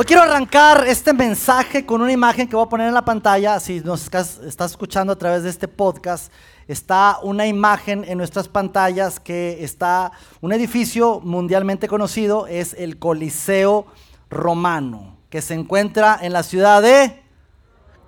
Hoy quiero arrancar este mensaje con una imagen que voy a poner en la pantalla. Si nos estás, escuchando a través de este podcast, está una imagen en nuestras pantallas que está un edificio mundialmente conocido, es el Coliseo Romano, que se encuentra en la ciudad de...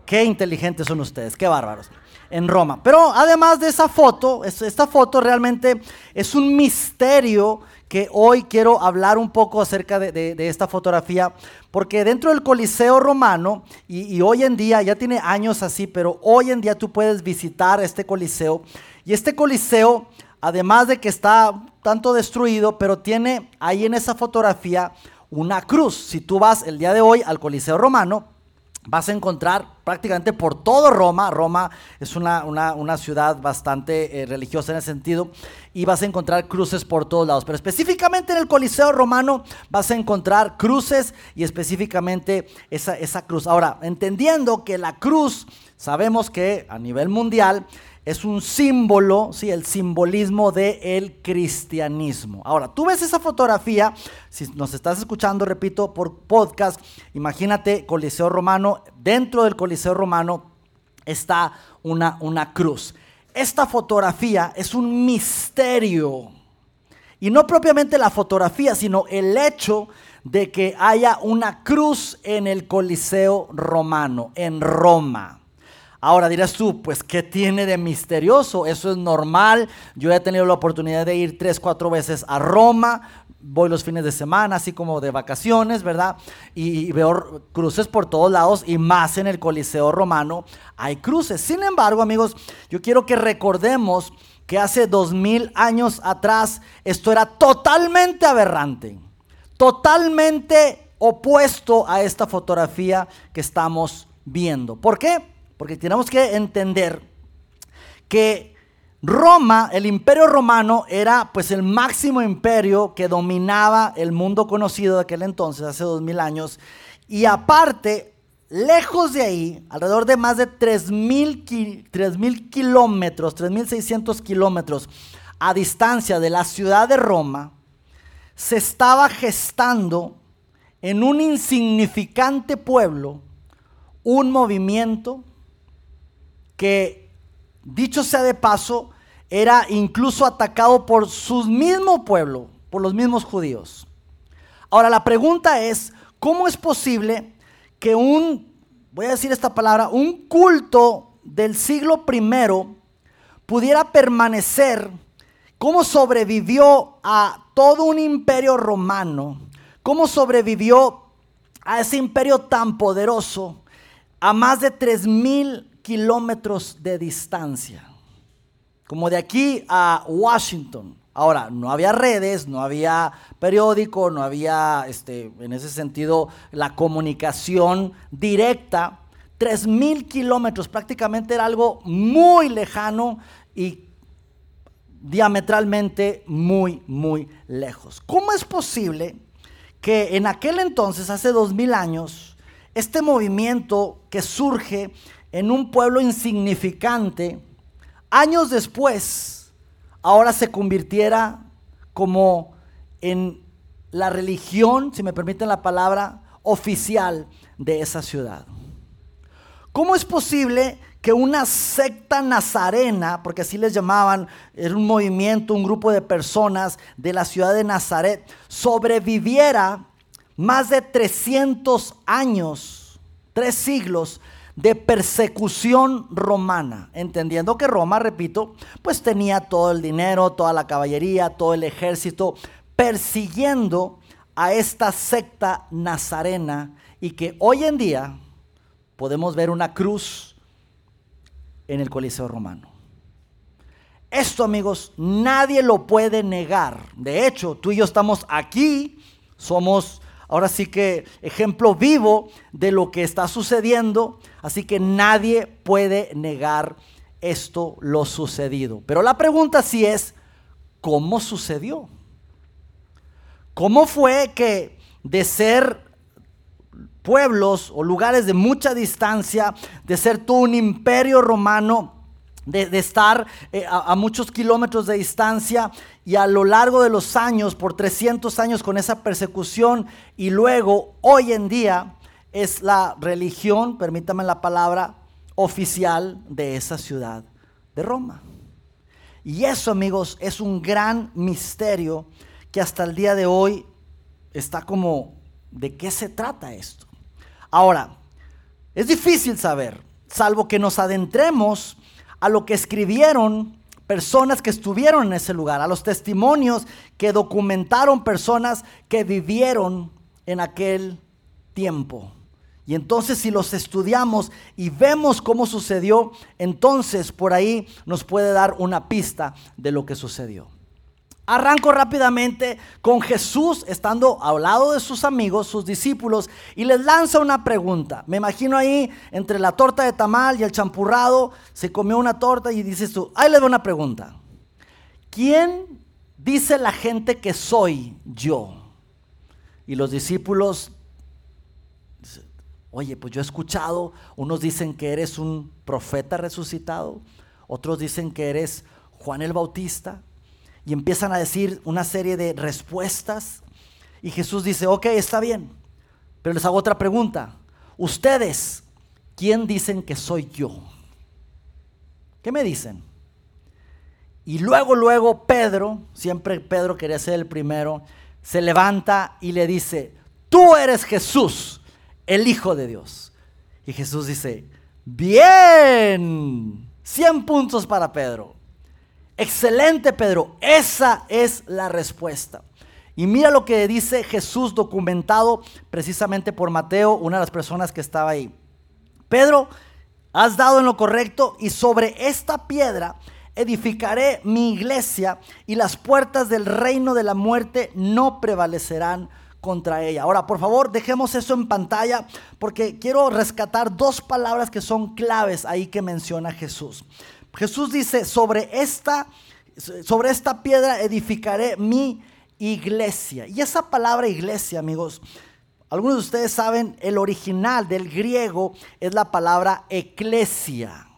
Qué inteligentes son ustedes, qué bárbaros. En Roma. Pero además de esa foto, esta foto realmente es un misterio que hoy quiero hablar un poco acerca de, esta fotografía, porque dentro del Coliseo romano, y, hoy en día, ya tiene años así, pero hoy en día tú puedes visitar este Coliseo, y este Coliseo, además de que está tanto destruido, pero tiene ahí en esa fotografía una cruz. Si tú vas el día de hoy al Coliseo romano, vas a encontrar prácticamente por todo Roma, Roma es una, ciudad bastante eh, religiosa en ese sentido, y vas a encontrar cruces por todos lados, pero específicamente en el Coliseo romano vas a encontrar cruces y específicamente esa, esa cruz. Ahora, entendiendo que la cruz, sabemos que a nivel mundial, es un símbolo, ¿sí? el simbolismo del el cristianismo. Ahora, tú ves esa fotografía, si nos estás escuchando, repito, por podcast, imagínate Coliseo Romano, dentro del Coliseo Romano está una, una cruz. Esta fotografía es un misterio. Y no propiamente la fotografía, sino el hecho de que haya una cruz en el Coliseo Romano, en Roma. Ahora dirás tú, pues, ¿qué tiene de misterioso? Eso es normal. Yo he tenido la oportunidad de ir tres, cuatro veces a Roma. Voy los fines de semana, así como de vacaciones, ¿verdad? Y, veo cruces por todos lados y más en el Coliseo romano hay cruces. Sin embargo, amigos, yo quiero que recordemos que hace dos mil años atrás esto era totalmente aberrante, totalmente opuesto a esta fotografía que estamos viendo. ¿Por qué? Porque tenemos que entender que Roma, el imperio romano, era pues el máximo imperio que dominaba el mundo conocido de aquel entonces, hace dos mil años. Y aparte, lejos de ahí, alrededor de más de tres mil kilómetros, 3.600 kilómetros a distancia de la ciudad de Roma, se estaba gestando en un insignificante pueblo un movimiento que, dicho sea de paso, era incluso atacado por su mismo pueblo, por los mismos judíos. Ahora la pregunta es, ¿cómo es posible que un, voy a decir esta palabra, un culto del siglo primero pudiera permanecer, cómo sobrevivió a todo un imperio romano, cómo sobrevivió a ese imperio tan poderoso, a más de tres mil kilómetros de distancia, como de aquí a Washington. Ahora, no había redes, no había periódico, no había, este, en ese sentido, la comunicación directa. Tres mil kilómetros prácticamente era algo muy lejano y diametralmente muy, muy lejos. ¿Cómo es posible que en aquel entonces, hace dos mil años, este movimiento que surge en un pueblo insignificante, años después, ahora se convirtiera como en la religión, si me permiten la palabra, oficial de esa ciudad. ¿Cómo es posible que una secta nazarena, porque así les llamaban, era un movimiento, un grupo de personas de la ciudad de Nazaret, sobreviviera más de 300 años, tres siglos, de persecución romana, entendiendo que Roma, repito, pues tenía todo el dinero, toda la caballería, todo el ejército, persiguiendo a esta secta nazarena y que hoy en día podemos ver una cruz en el Coliseo romano. Esto, amigos, nadie lo puede negar. De hecho, tú y yo estamos aquí, somos ahora sí que ejemplo vivo de lo que está sucediendo, así que nadie puede negar esto lo sucedido. Pero la pregunta sí es, ¿cómo sucedió? ¿Cómo fue que de ser pueblos o lugares de mucha distancia, de ser todo un imperio romano, de, estar eh, a, a, muchos kilómetros de distancia y a lo largo de los años, por 300 años con esa persecución y luego hoy en día es la religión, permítame la palabra, oficial de esa ciudad de Roma. Y eso amigos es un gran misterio que hasta el día de hoy está como, ¿de qué se trata esto? Ahora, es difícil saber, salvo que nos adentremos a lo que escribieron personas que estuvieron en ese lugar, a los testimonios que documentaron personas que vivieron en aquel tiempo. Y entonces si los estudiamos y vemos cómo sucedió, entonces por ahí nos puede dar una pista de lo que sucedió. Arranco rápidamente con Jesús estando al lado de sus amigos, sus discípulos, y les lanza una pregunta. Me imagino ahí entre la torta de tamal y el champurrado, se comió una torta y dices tú, ahí les doy una pregunta. ¿Quién dice la gente que soy yo? Y los discípulos, oye, pues yo he escuchado, unos dicen que eres un profeta resucitado, otros dicen que eres Juan el Bautista y empiezan a decir una serie de respuestas. Y Jesús dice, ok, está bien, pero les hago otra pregunta. Ustedes, ¿quién dicen que soy yo? ¿Qué me dicen? Y luego, luego Pedro, siempre Pedro quería ser el primero, se levanta y le dice, tú eres Jesús, el Hijo de Dios. Y Jesús dice, bien, 100 puntos para Pedro. Excelente, Pedro. Esa es la respuesta. Y mira lo que dice Jesús documentado precisamente por Mateo, una de las personas que estaba ahí. Pedro, has dado en lo correcto y sobre esta piedra edificaré mi iglesia y las puertas del reino de la muerte no prevalecerán contra ella. Ahora, por favor, dejemos eso en pantalla porque quiero rescatar dos palabras que son claves ahí que menciona Jesús. Jesús dice, sobre esta, sobre esta piedra edificaré mi iglesia. Y esa palabra iglesia, amigos, algunos de ustedes saben, el original del griego es la palabra eclesia.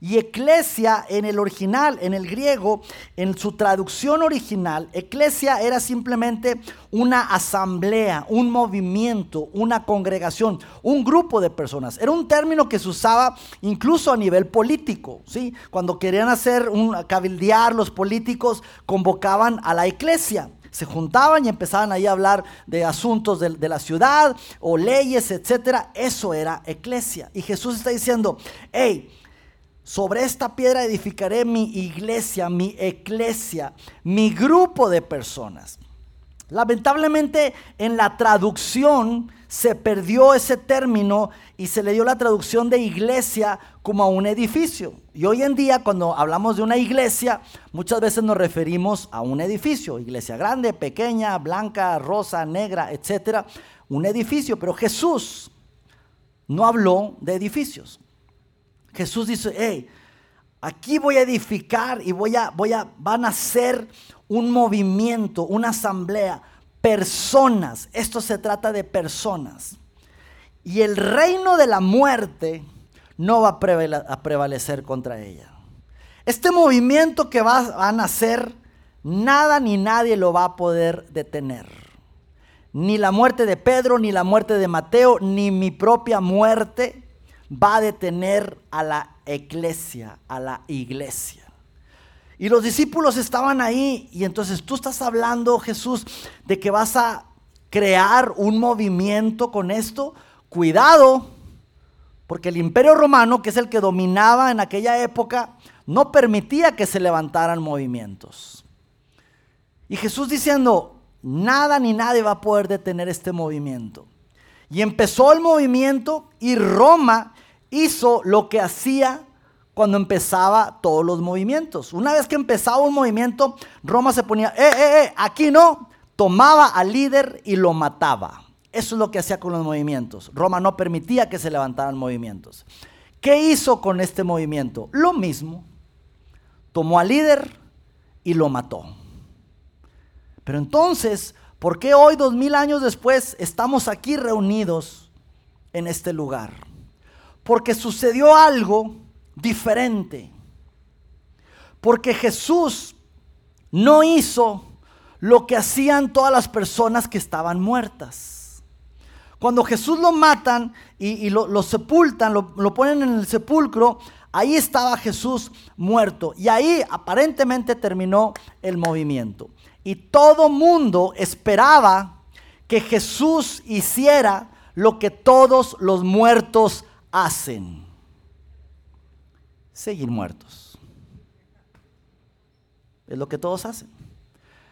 Y eclesia en el original, en el griego, en su traducción original, eclesia era simplemente una asamblea, un movimiento, una congregación, un grupo de personas. Era un término que se usaba incluso a nivel político, ¿sí? Cuando querían hacer un cabildear los políticos convocaban a la eclesia se juntaban y empezaban ahí a hablar de asuntos de, de, la ciudad o leyes, etcétera. Eso era eclesia. Y Jesús está diciendo, hey, sobre esta piedra edificaré mi iglesia, mi eclesia, mi grupo de personas. Lamentablemente en la traducción se perdió ese término y se le dio la traducción de iglesia como a un edificio. Y hoy en día cuando hablamos de una iglesia, muchas veces nos referimos a un edificio, iglesia grande, pequeña, blanca, rosa, negra, etcétera, un edificio, pero Jesús no habló de edificios. Jesús dice, hey, aquí voy a edificar y voy a, voy a, van a ser un movimiento, una asamblea, personas. Esto se trata de personas. Y el reino de la muerte no va a prevalecer contra ella. Este movimiento que va a nacer, nada ni nadie lo va a poder detener. Ni la muerte de Pedro, ni la muerte de Mateo, ni mi propia muerte va a detener a la iglesia, a la iglesia. Y los discípulos estaban ahí y entonces tú estás hablando, Jesús, de que vas a crear un movimiento con esto. Cuidado, porque el imperio romano, que es el que dominaba en aquella época, no permitía que se levantaran movimientos. Y Jesús diciendo, nada ni nadie va a poder detener este movimiento. Y empezó el movimiento y Roma hizo lo que hacía cuando empezaba todos los movimientos. Una vez que empezaba un movimiento, Roma se ponía, eh, eh, eh, aquí no, tomaba al líder y lo mataba. Eso es lo que hacía con los movimientos. Roma no permitía que se levantaran movimientos. ¿Qué hizo con este movimiento? Lo mismo. Tomó al líder y lo mató. Pero entonces, ¿Por qué hoy, dos mil años después, estamos aquí reunidos en este lugar? Porque sucedió algo diferente. Porque Jesús no hizo lo que hacían todas las personas que estaban muertas. Cuando Jesús lo matan y, lo, sepultan, lo, ponen en el sepulcro, ahí estaba Jesús muerto. Y ahí aparentemente terminó el movimiento. Y todo mundo esperaba que Jesús hiciera lo que todos los muertos hacen. Seguir muertos. Es lo que todos hacen.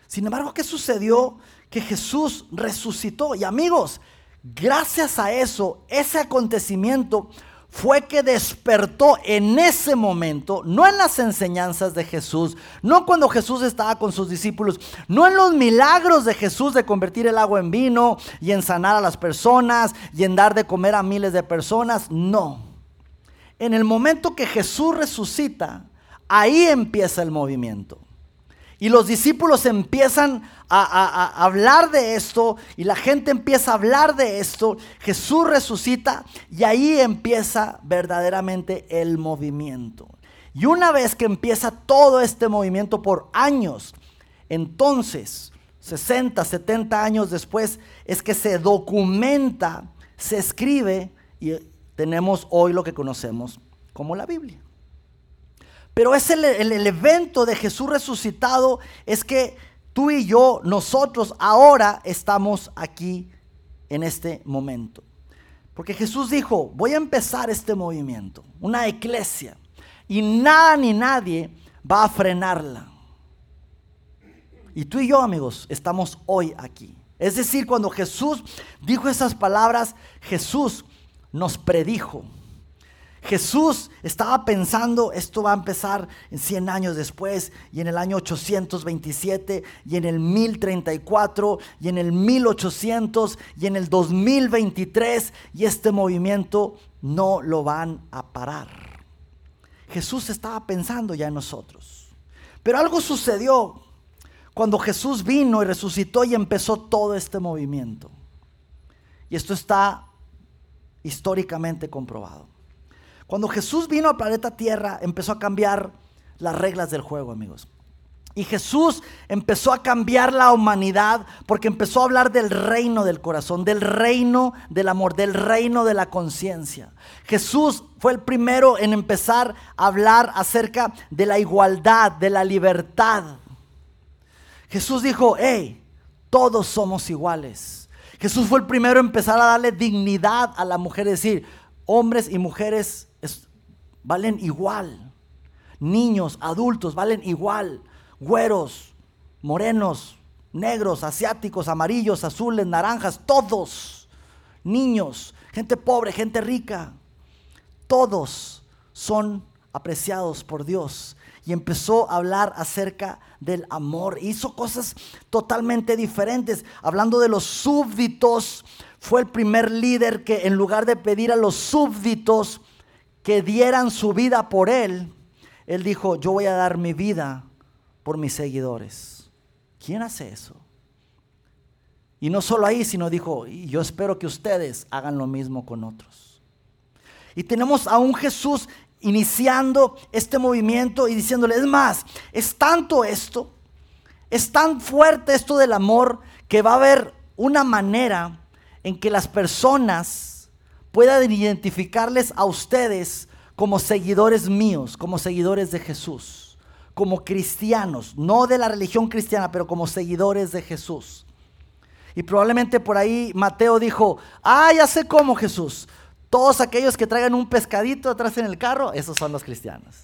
Sin embargo, ¿qué sucedió? Que Jesús resucitó. Y amigos, gracias a eso, ese acontecimiento fue que despertó en ese momento, no en las enseñanzas de Jesús, no cuando Jesús estaba con sus discípulos, no en los milagros de Jesús de convertir el agua en vino y en sanar a las personas y en dar de comer a miles de personas, no. En el momento que Jesús resucita, ahí empieza el movimiento. Y los discípulos empiezan a, hablar de esto y la gente empieza a hablar de esto. Jesús resucita y ahí empieza verdaderamente el movimiento. Y una vez que empieza todo este movimiento por años, entonces, 60, 70 años después, es que se documenta, se escribe y tenemos hoy lo que conocemos como la Biblia. Pero es el, evento de Jesús resucitado, es que tú y yo, nosotros ahora estamos aquí en este momento. Porque Jesús dijo, voy a empezar este movimiento, una iglesia, y nada ni nadie va a frenarla. Y tú y yo, amigos, estamos hoy aquí. Es decir, cuando Jesús dijo esas palabras, Jesús nos predijo. Jesús estaba pensando, esto va a empezar en 100 años después, y en el año 827, y en el 1034, y en el 1800, y en el 2023, y este movimiento no lo van a parar. Jesús estaba pensando ya en nosotros. Pero algo sucedió cuando Jesús vino y resucitó y empezó todo este movimiento. Y esto está históricamente comprobado. Cuando Jesús vino al planeta Tierra, empezó a cambiar las reglas del juego, amigos. Y Jesús empezó a cambiar la humanidad porque empezó a hablar del reino del corazón, del reino del amor, del reino de la conciencia. Jesús fue el primero en empezar a hablar acerca de la igualdad, de la libertad. Jesús dijo, hey, todos somos iguales. Jesús fue el primero en empezar a darle dignidad a la mujer, es decir, hombres y mujeres valen igual. Niños, adultos, valen igual. Güeros, morenos, negros, asiáticos, amarillos, azules, naranjas, todos. Niños, gente pobre, gente rica. Todos son apreciados por Dios. Y empezó a hablar acerca del amor. Hizo cosas totalmente diferentes. Hablando de los súbditos, fue el primer líder que en lugar de pedir a los súbditos, que dieran su vida por Él, Él dijo, yo voy a dar mi vida por mis seguidores. ¿Quién hace eso? Y no solo ahí, sino dijo, y yo espero que ustedes hagan lo mismo con otros. Y tenemos a un Jesús iniciando este movimiento y diciéndole, es más, es tanto esto, es tan fuerte esto del amor que va a haber una manera en que las personas puedan identificarles a ustedes como seguidores míos, como seguidores de Jesús, como cristianos, no de la religión cristiana, pero como seguidores de Jesús. Y probablemente por ahí Mateo dijo, ah, ya sé cómo Jesús. Todos aquellos que traigan un pescadito atrás en el carro, esos son los cristianos.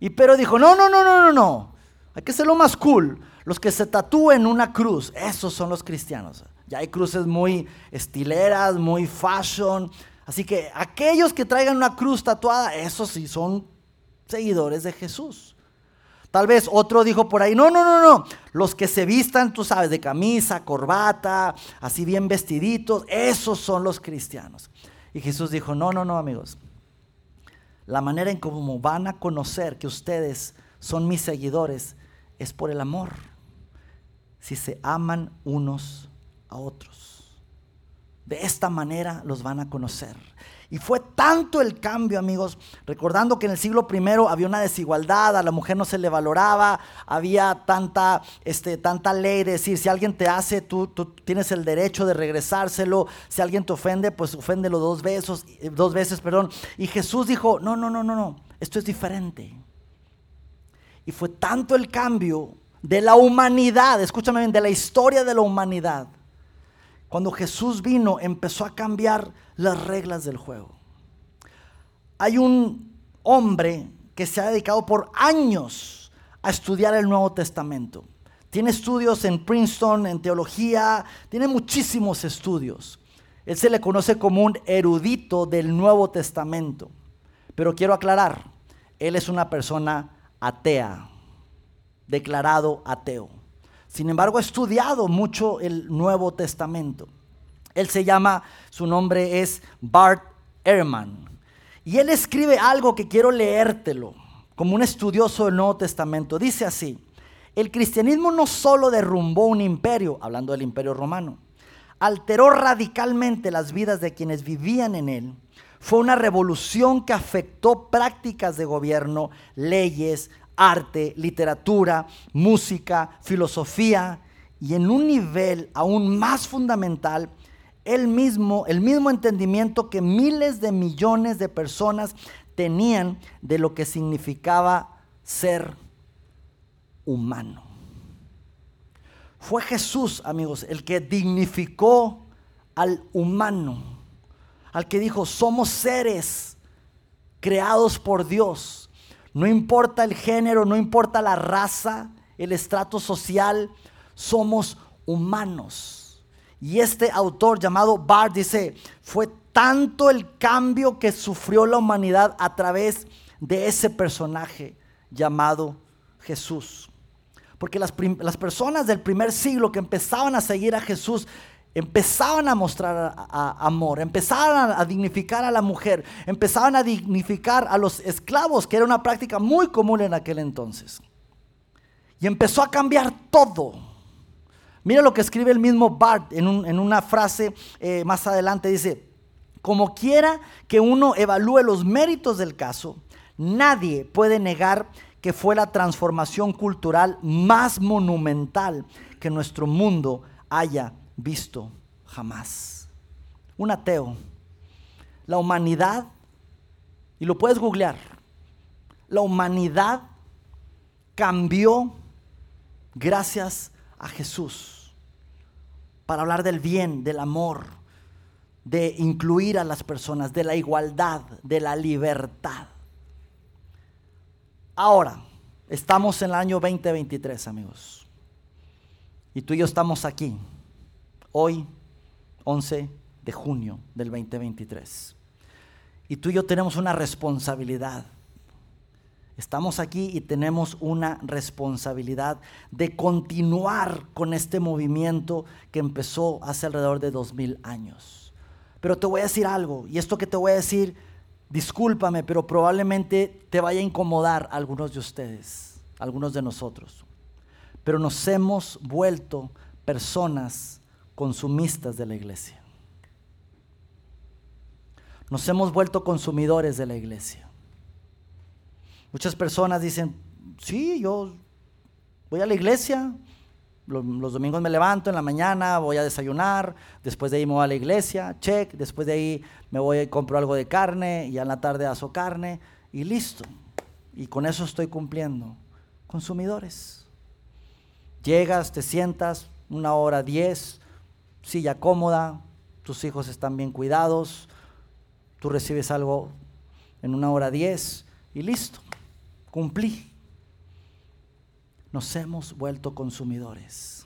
Y pero dijo, no, no, no, no, no, no. Hay que ser lo más cool. Los que se tatúen una cruz, esos son los cristianos. Hay cruces muy estileras, muy fashion. Así que aquellos que traigan una cruz tatuada, esos sí son seguidores de Jesús. Tal vez otro dijo por ahí, no, no, no, no, los que se vistan, tú sabes, de camisa, corbata, así bien vestiditos, esos son los cristianos. Y Jesús dijo, no, no, no, amigos. La manera en cómo van a conocer que ustedes son mis seguidores es por el amor si se aman unos a otros. De esta manera los van a conocer. Y fue tanto el cambio, amigos, recordando que en el siglo I había una desigualdad, a la mujer no se le valoraba, había tanta, este, tanta ley de decir, si alguien te hace, tú, tú tienes el derecho de regresárselo, si alguien te ofende, pues oféndelo dos veces, dos veces, perdón. Y Jesús dijo, no, no, no, no, no, esto es diferente. Y fue tanto el cambio de la humanidad, escúchame bien, de la historia de la humanidad. Cuando Jesús vino, empezó a cambiar las reglas del juego. Hay un hombre que se ha dedicado por años a estudiar el Nuevo Testamento. Tiene estudios en Princeton, en teología, tiene muchísimos estudios. Él se le conoce como un erudito del Nuevo Testamento. Pero quiero aclarar, él es una persona atea, declarado ateo. Sin embargo, ha estudiado mucho el Nuevo Testamento. Él se llama, su nombre es Bart Ehrman. Y él escribe algo que quiero leértelo, como un estudioso del Nuevo Testamento. Dice así, el cristianismo no solo derrumbó un imperio, hablando del imperio romano, alteró radicalmente las vidas de quienes vivían en él. Fue una revolución que afectó prácticas de gobierno, leyes, arte, literatura, música, filosofía y en un nivel aún más fundamental, el mismo, el mismo entendimiento que miles de millones de personas tenían de lo que significaba ser humano. Fue Jesús, amigos, el que dignificó al humano, al que dijo, somos seres creados por Dios. No importa el género, no importa la raza, el estrato social, somos humanos. Y este autor llamado Bart dice, fue tanto el cambio que sufrió la humanidad a través de ese personaje llamado Jesús. Porque las, personas del primer siglo que empezaban a seguir a Jesús empezaban a mostrar amor, empezaban a, dignificar a la mujer, empezaban a dignificar a los esclavos, que era una práctica muy común en aquel entonces. Y empezó a cambiar todo. Mira lo que escribe el mismo Bart en, una frase eh, más adelante. Dice, como quiera que uno evalúe los méritos del caso, nadie puede negar que fue la transformación cultural más monumental que nuestro mundo haya visto jamás. Un ateo. La humanidad, y lo puedes googlear, la humanidad cambió gracias a Jesús para hablar del bien, del amor, de incluir a las personas, de la igualdad, de la libertad. Ahora, estamos en el año 2023, amigos. Y tú y yo estamos aquí, hoy, 11 de junio del 2023. Y tú y yo tenemos una responsabilidad Estamos aquí y tenemos una responsabilidad de continuar con este movimiento que empezó hace alrededor de dos mil años. Pero te voy a decir algo, y esto que te voy a decir, discúlpame, pero probablemente te vaya a incomodar a algunos de ustedes, algunos de nosotros. Pero nos hemos vuelto personas consumistas de la iglesia. Nos hemos vuelto consumidores de la iglesia. Muchas personas dicen, sí, yo voy a la iglesia, los, domingos me levanto en la mañana, voy a desayunar, después de ahí me voy a la iglesia, check, después de ahí me voy y compro algo de carne y en la tarde aso carne y listo. Y con eso estoy cumpliendo. Consumidores. Llegas, te sientas, una hora diez, silla cómoda, tus hijos están bien cuidados, tú recibes algo en una hora diez y listo cumplí. Nos hemos vuelto consumidores.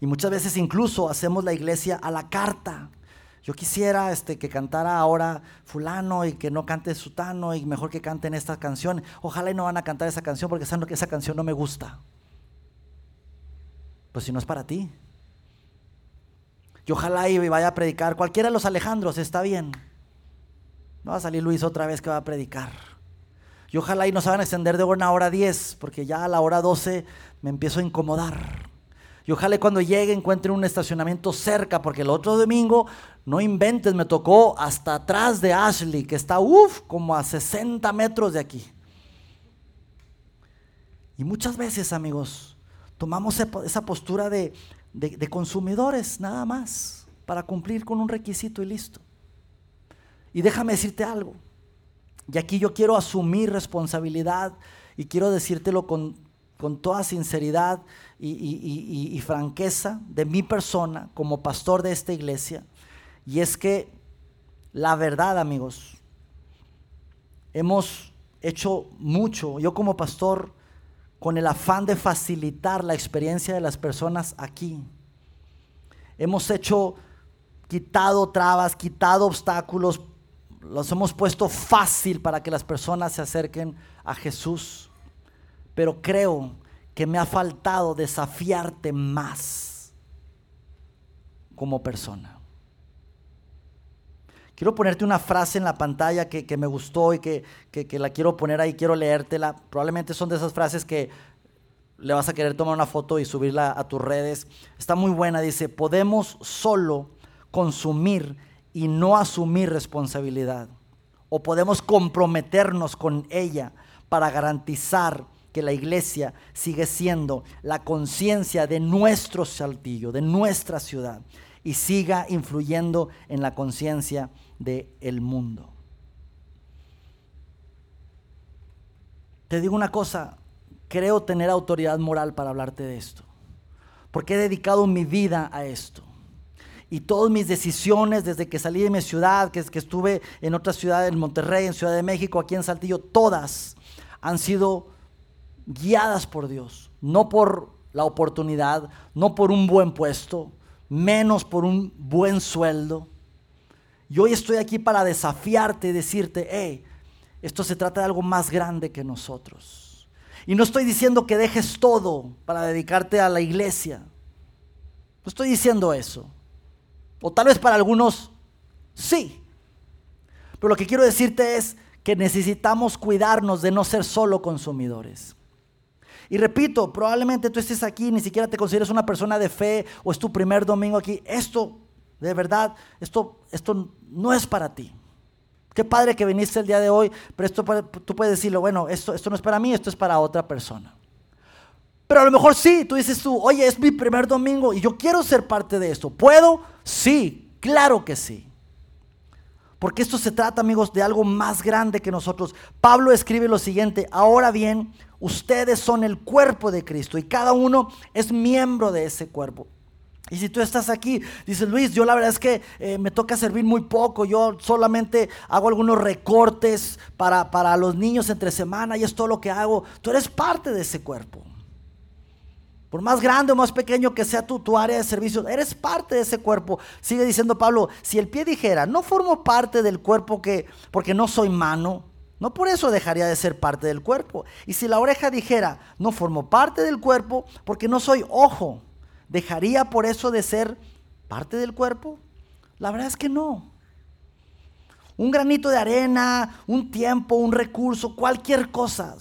Y muchas veces incluso hacemos la iglesia a la carta. Yo quisiera este, que cantara ahora fulano y que no cante sutano y mejor que canten esta canción. Ojalá y no van a cantar esa canción porque saben que esa canción no me gusta. Pues si no es para ti. Y ojalá y vaya a predicar. Cualquiera de los Alejandros está bien. No va a salir Luis otra vez que va a predicar. Y ojalá y no se van a extender de una hora a diez, porque ya a la hora doce me empiezo a incomodar. Y ojalá cuando llegue encuentre un estacionamiento cerca, porque el otro domingo, no inventes, me tocó hasta atrás de Ashley, que está, uff, como a 60 metros de aquí. Y muchas veces, amigos, tomamos esa postura de, de consumidores, nada más, para cumplir con un requisito y listo. Y déjame decirte algo. Y aquí yo quiero asumir responsabilidad y quiero decírtelo con, toda sinceridad y, franqueza de mi persona como pastor de esta iglesia. Y es que la verdad, amigos, hemos hecho mucho, yo como pastor, con el afán de facilitar la experiencia de las personas aquí. Hemos hecho, quitado trabas, quitado obstáculos, los hemos puesto fácil para que las personas se acerquen a Jesús. Pero creo que me ha faltado desafiarte más como persona. Quiero ponerte una frase en la pantalla que, me gustó y que, que, la quiero poner ahí, quiero leértela. Probablemente son de esas frases que le vas a querer tomar una foto y subirla a tus redes. Está muy buena, dice, podemos solo consumir y no asumir responsabilidad. O podemos comprometernos con ella para garantizar que la iglesia sigue siendo la conciencia de nuestro saltillo, de nuestra ciudad, y siga influyendo en la conciencia del mundo. Te digo una cosa, creo tener autoridad moral para hablarte de esto, porque he dedicado mi vida a esto y todas mis decisiones desde que salí de mi ciudad, que, que estuve en otra ciudad, en Monterrey, en Ciudad de México, aquí en Saltillo, todas han sido guiadas por Dios, no por la oportunidad, no por un buen puesto, menos por un buen sueldo. Y hoy estoy aquí para desafiarte y decirte, hey, esto se trata de algo más grande que nosotros. Y no estoy diciendo que dejes todo para dedicarte a la iglesia. No estoy diciendo eso. O tal vez para algunos sí. Pero lo que quiero decirte es que necesitamos cuidarnos de no ser solo consumidores. Y repito, probablemente tú estés aquí, ni siquiera te consideres una persona de fe o es tu primer domingo aquí. Esto, de verdad, esto, esto no es para ti. Qué padre que viniste el día de hoy, pero esto tú puedes decirlo, bueno, esto, esto no es para mí, esto es para otra persona. Pero a lo mejor sí, tú dices tú, oye, es mi primer domingo y yo quiero ser parte de esto. ¿Puedo? Sí, claro que sí. Porque esto se trata, amigos, de algo más grande que nosotros. Pablo escribe lo siguiente, ahora bien, ustedes son el cuerpo de Cristo y cada uno es miembro de ese cuerpo. Y si tú estás aquí, dices Luis, yo la verdad es que eh, me toca servir muy poco, yo solamente hago algunos recortes para, para los niños entre semana y es todo lo que hago. Tú eres parte de ese cuerpo. Por más grande o más pequeño que sea tu, tu área de servicio, eres parte de ese cuerpo. Sigue diciendo Pablo, si el pie dijera, no formo parte del cuerpo que, porque no soy mano, no por eso dejaría de ser parte del cuerpo. Y si la oreja dijera, no formo parte del cuerpo porque no soy ojo, ¿dejaría por eso de ser parte del cuerpo? La verdad es que no. Un granito de arena, un tiempo, un recurso, cualquier cosa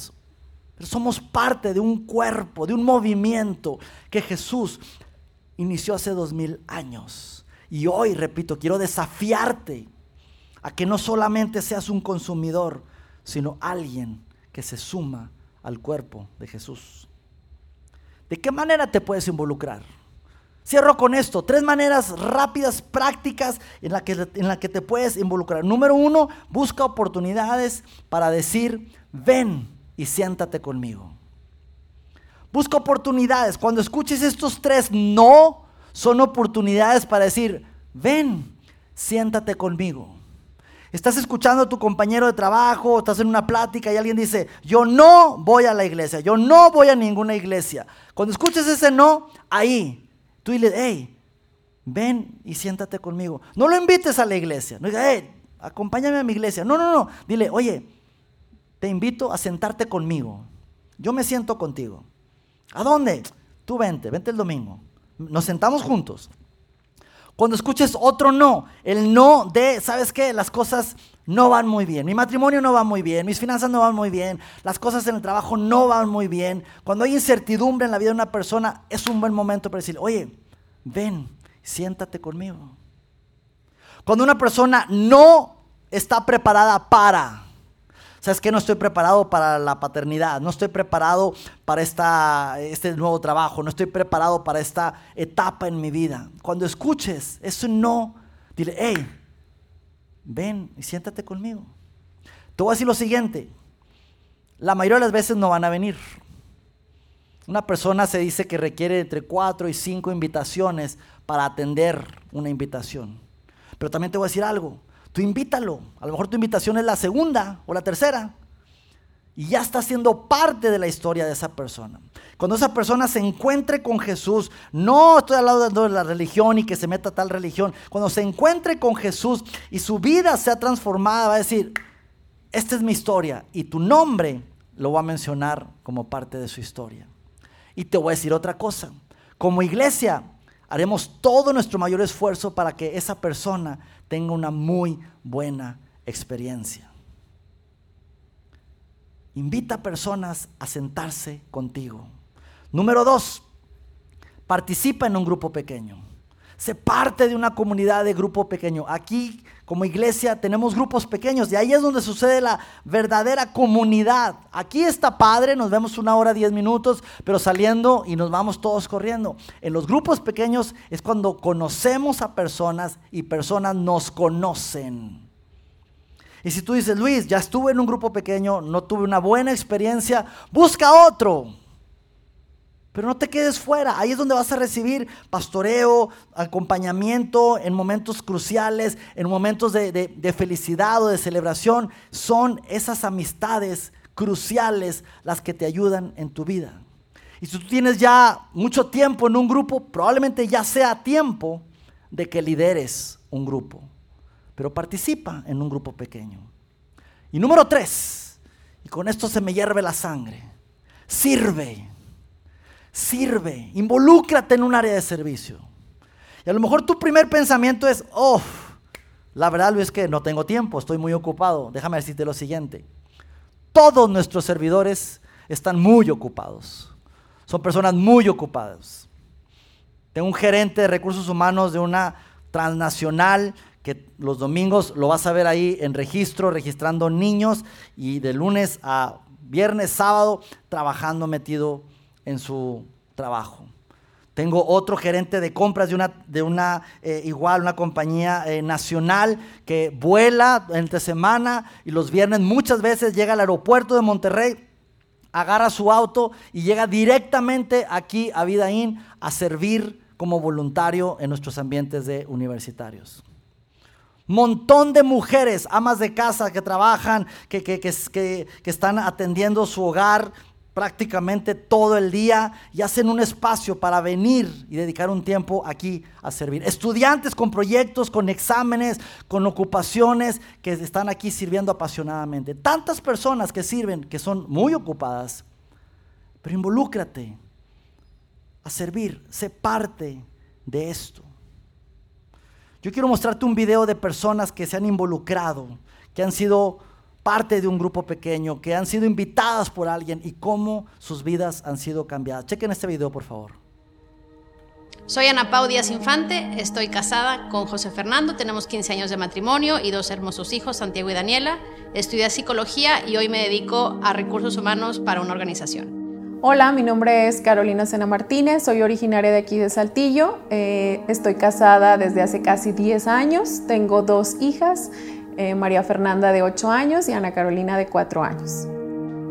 somos parte de un cuerpo, de un movimiento que Jesús inició hace dos mil años. Y hoy, repito, quiero desafiarte a que no solamente seas un consumidor, sino alguien que se suma al cuerpo de Jesús. ¿De qué manera te puedes involucrar? Cierro con esto, tres maneras rápidas, prácticas en la, que, en la que te puedes involucrar. Número uno, busca oportunidades para decir, ven, y siéntate conmigo. Busca oportunidades. Cuando escuches estos tres no, son oportunidades para decir, ven, siéntate conmigo. Estás escuchando a tu compañero de trabajo, estás en una plática y alguien dice, yo no voy a la iglesia, yo no voy a ninguna iglesia. Cuando escuches ese no, ahí, tú dile, hey, ven y siéntate conmigo. No lo invites a la iglesia, no digas, hey, acompáñame a mi iglesia. No, no, no, dile, oye, te invito a sentarte conmigo. Yo me siento contigo. ¿A dónde? Tú vente, vente el domingo. Nos sentamos juntos. Cuando escuches otro no, el no de, ¿sabes qué? Las cosas no van muy bien, mi matrimonio no va muy bien, mis finanzas no van muy bien, las cosas en el trabajo no van muy bien, cuando hay incertidumbre en la vida de una persona, es un buen momento para decir, oye, ven, siéntate conmigo. Cuando una persona no está preparada para, ¿sabes que No estoy preparado para la paternidad, no estoy preparado para esta, este nuevo trabajo, no estoy preparado para esta etapa en mi vida. Cuando escuches eso no, dile, hey, ven y siéntate conmigo. Te voy a decir lo siguiente, la mayoría de las veces no van a venir. Una persona se dice que requiere entre cuatro y cinco invitaciones para atender una invitación. Pero también te voy a decir algo, tú invítalo, a lo mejor tu invitación es la segunda o la tercera, y ya está siendo parte de la historia de esa persona. Cuando esa persona se encuentre con Jesús, no estoy hablando de la religión y que se meta a tal religión, cuando se encuentre con Jesús y su vida sea transformada, va a decir, esta es mi historia y tu nombre lo va a mencionar como parte de su historia. Y te voy a decir otra cosa, como iglesia haremos todo nuestro mayor esfuerzo para que esa persona tenga una muy buena experiencia. Invita a personas a sentarse contigo. Número dos, participa en un grupo pequeño. Se parte de una comunidad de grupo pequeño. Aquí, como iglesia, tenemos grupos pequeños y ahí es donde sucede la verdadera comunidad. Aquí está padre, nos vemos una hora, diez minutos, pero saliendo y nos vamos todos corriendo. En los grupos pequeños es cuando conocemos a personas y personas nos conocen. Y si tú dices, Luis, ya estuve en un grupo pequeño, no tuve una buena experiencia, busca otro. Pero no te quedes fuera. Ahí es donde vas a recibir pastoreo, acompañamiento en momentos cruciales, en momentos de, felicidad o de celebración. Son esas amistades cruciales las que te ayudan en tu vida. Y si tú tienes ya mucho tiempo en un grupo, probablemente ya sea tiempo de que lideres un grupo pero participa en un grupo pequeño. Y número tres, y con esto se me hierve la sangre, sirve, sirve, involúcrate en un área de servicio. Y a lo mejor tu primer pensamiento es, oh, la verdad Luis que no tengo tiempo, estoy muy ocupado. Déjame decirte lo siguiente, todos nuestros servidores están muy ocupados, son personas muy ocupadas. Tengo un gerente de recursos humanos de una transnacional que los domingos lo vas a ver ahí en registro, registrando niños y de lunes a viernes, sábado, trabajando metido en su trabajo. Tengo otro gerente de compras de una, de una eh, igual, una compañía eh, nacional que vuela entre semana y los viernes muchas veces llega al aeropuerto de Monterrey, agarra su auto y llega directamente aquí a Vidaín a servir como voluntario en nuestros ambientes de universitarios. Montón de mujeres, amas de casa que trabajan, que, que, que, están atendiendo su hogar prácticamente todo el día y hacen un espacio para venir y dedicar un tiempo aquí a servir. Estudiantes con proyectos, con exámenes, con ocupaciones que están aquí sirviendo apasionadamente. Tantas personas que sirven, que son muy ocupadas, pero involúcrate a servir, sé parte de esto. Yo quiero mostrarte un video de personas que se han involucrado, que han sido parte de un grupo pequeño, que han sido invitadas por alguien y cómo sus vidas han sido cambiadas. Chequen este video, por favor. Soy Ana Pau Díaz Infante, estoy casada con José Fernando, tenemos 15 años de matrimonio y dos hermosos hijos, Santiago y Daniela. Estudié psicología y hoy me dedico a recursos humanos para una organización. Hola, mi nombre es Carolina Sena Martínez, soy originaria de aquí de Saltillo, eh, estoy casada desde hace casi 10 años, tengo dos hijas, eh, María Fernanda de 8 años y Ana Carolina de 4 años.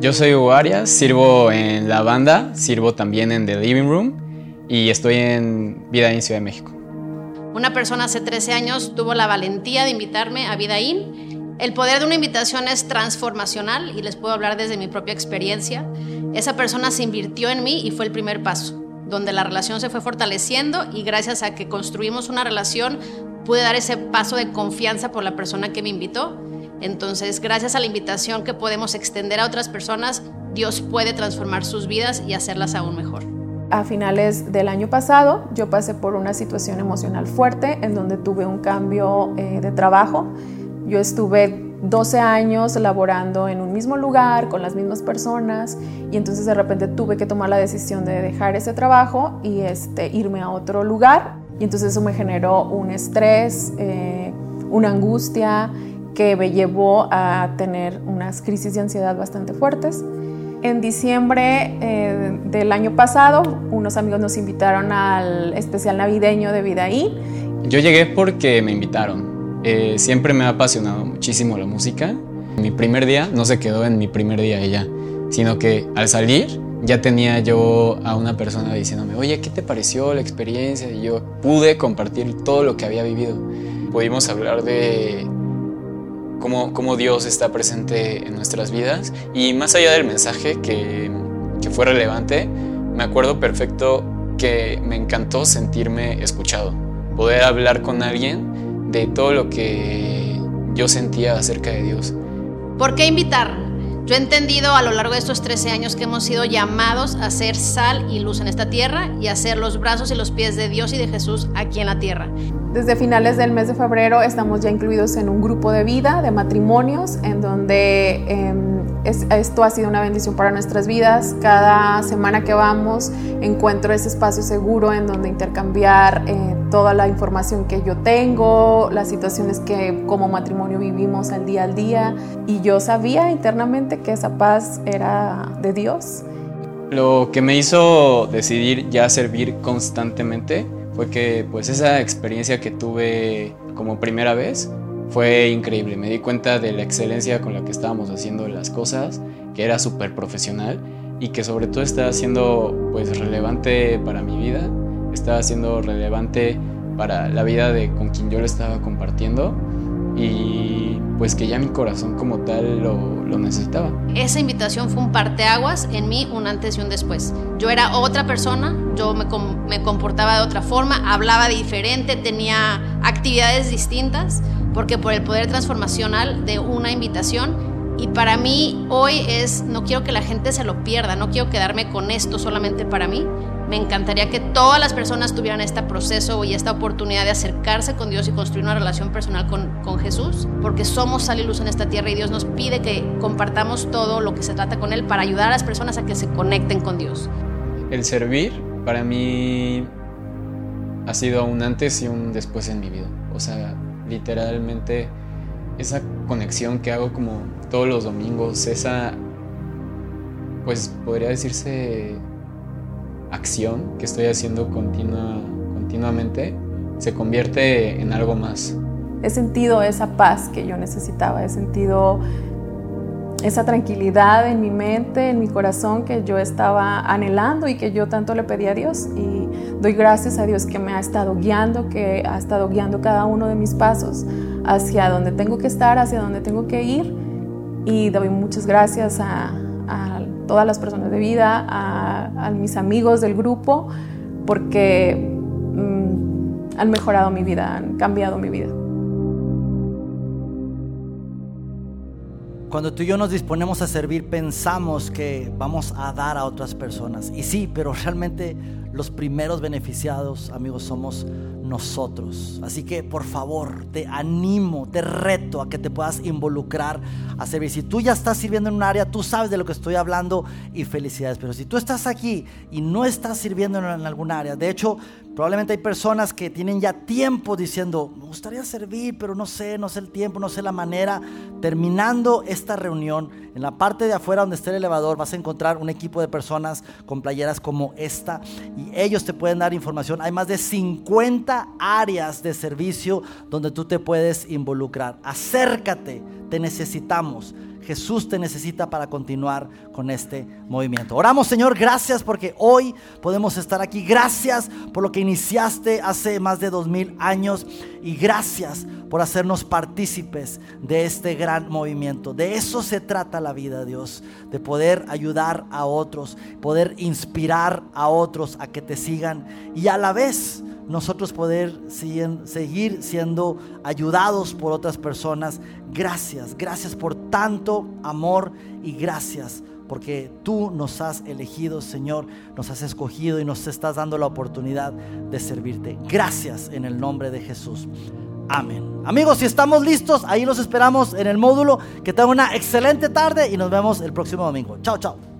Yo soy Hugo Arias, sirvo en la banda, sirvo también en The Living Room y estoy en Vida In Ciudad de México. Una persona hace 13 años tuvo la valentía de invitarme a Vida In. El poder de una invitación es transformacional y les puedo hablar desde mi propia experiencia. Esa persona se invirtió en mí y fue el primer paso, donde la relación se fue fortaleciendo y gracias a que construimos una relación pude dar ese paso de confianza por la persona que me invitó. Entonces, gracias a la invitación que podemos extender a otras personas, Dios puede transformar sus vidas y hacerlas aún mejor. A finales del año pasado yo pasé por una situación emocional fuerte en donde tuve un cambio eh, de trabajo. Yo estuve 12 años laborando en un mismo lugar, con las mismas personas, y entonces de repente tuve que tomar la decisión de dejar ese trabajo y este, irme a otro lugar, y entonces eso me generó un estrés, eh, una angustia que me llevó a tener unas crisis de ansiedad bastante fuertes. En diciembre eh, del año pasado, unos amigos nos invitaron al especial navideño de Vidaí. Yo llegué porque me invitaron. Eh, siempre me ha apasionado muchísimo la música. Mi primer día no se quedó en mi primer día ella, sino que al salir ya tenía yo a una persona diciéndome, oye, ¿qué te pareció la experiencia? Y yo pude compartir todo lo que había vivido. Pudimos hablar de cómo, Dios está presente en nuestras vidas y más allá del mensaje que fue relevante, me acuerdo perfecto que me encantó sentirme escuchado, poder hablar con alguien de todo lo que yo sentía acerca de Dios. ¿Por qué invitar? Yo he entendido a lo largo de estos 13 años que hemos sido llamados a ser sal y luz en esta tierra y a ser los brazos y los pies de Dios y de Jesús aquí en la tierra. Desde finales del mes de febrero estamos ya incluidos en un grupo de vida, de matrimonios, en donde em, esto ha sido una bendición para nuestras vidas. Cada semana que vamos encuentro ese espacio seguro en donde intercambiar eh, toda la información que yo tengo, las situaciones que como matrimonio vivimos al día al día. Y yo sabía internamente que esa paz era de Dios. Lo que me hizo decidir ya servir constantemente fue que pues esa experiencia que tuve como primera vez fue increíble. Me di cuenta de la excelencia con la que estábamos haciendo las cosas, que era súper profesional y que sobre todo estaba siendo pues relevante para mi vida, estaba siendo relevante para la vida de con quien yo lo estaba compartiendo y pues que ya mi corazón como tal lo, lo, necesitaba. Esa invitación fue un parteaguas en mí, un antes y un después. Yo era otra persona, yo me, me comportaba de otra forma, hablaba diferente, tenía actividades distintas, porque por el poder transformacional de una invitación y para mí hoy es, no quiero que la gente se lo pierda, no quiero quedarme con esto solamente para mí. Me encantaría que todas las personas tuvieran este proceso y esta oportunidad de acercarse con Dios y construir una relación personal con, Jesús, porque somos sal y luz en esta tierra y Dios nos pide que compartamos todo lo que se trata con Él para ayudar a las personas a que se conecten con Dios. El servir para mí ha sido un antes y un después en mi vida. O sea, literalmente esa conexión que hago como todos los domingos, esa, pues podría decirse, acción que estoy haciendo continua, continuamente, se convierte en algo más. He sentido esa paz que yo necesitaba, he sentido esa tranquilidad en mi mente, en mi corazón que yo estaba anhelando y que yo tanto le pedí a Dios. Y doy gracias a Dios que me ha estado guiando, que ha estado guiando cada uno de mis pasos hacia donde tengo que estar, hacia donde tengo que ir. Y doy muchas gracias a, todas las personas de vida, a, mis amigos del grupo, porque mm, han mejorado mi vida, han cambiado mi vida. Cuando tú y yo nos disponemos a servir, pensamos que vamos a dar a otras personas. Y sí, pero realmente los primeros beneficiados, amigos, somos nosotros. Así que por favor, te animo, te reto a que te puedas involucrar a servir. Si tú ya estás sirviendo en un área, tú sabes de lo que estoy hablando y felicidades. Pero si tú estás aquí y no estás sirviendo en algún área, de hecho, Probablemente hay personas que tienen ya tiempo diciendo, me gustaría servir, pero no sé, no sé el tiempo, no sé la manera. Terminando esta reunión, en la parte de afuera donde esté el elevador, vas a encontrar un equipo de personas con playeras como esta y ellos te pueden dar información. Hay más de 50 áreas de servicio donde tú te puedes involucrar. Acércate, te necesitamos. Jesús te necesita para continuar con este movimiento. Oramos, Señor, gracias porque hoy podemos estar aquí. Gracias por lo que iniciaste hace más de dos mil años y gracias por hacernos partícipes de este gran movimiento. De eso se trata la vida, Dios, de poder ayudar a otros, poder inspirar a otros a que te sigan y a la vez nosotros poder seguir siendo ayudados por otras personas. Gracias, gracias por tanto amor y gracias porque tú nos has elegido, Señor, nos has escogido y nos estás dando la oportunidad de servirte. Gracias en el nombre de Jesús. Amén. Amigos, si estamos listos, ahí los esperamos en el módulo. Que tengan una excelente tarde y nos vemos el próximo domingo. Chao, chao.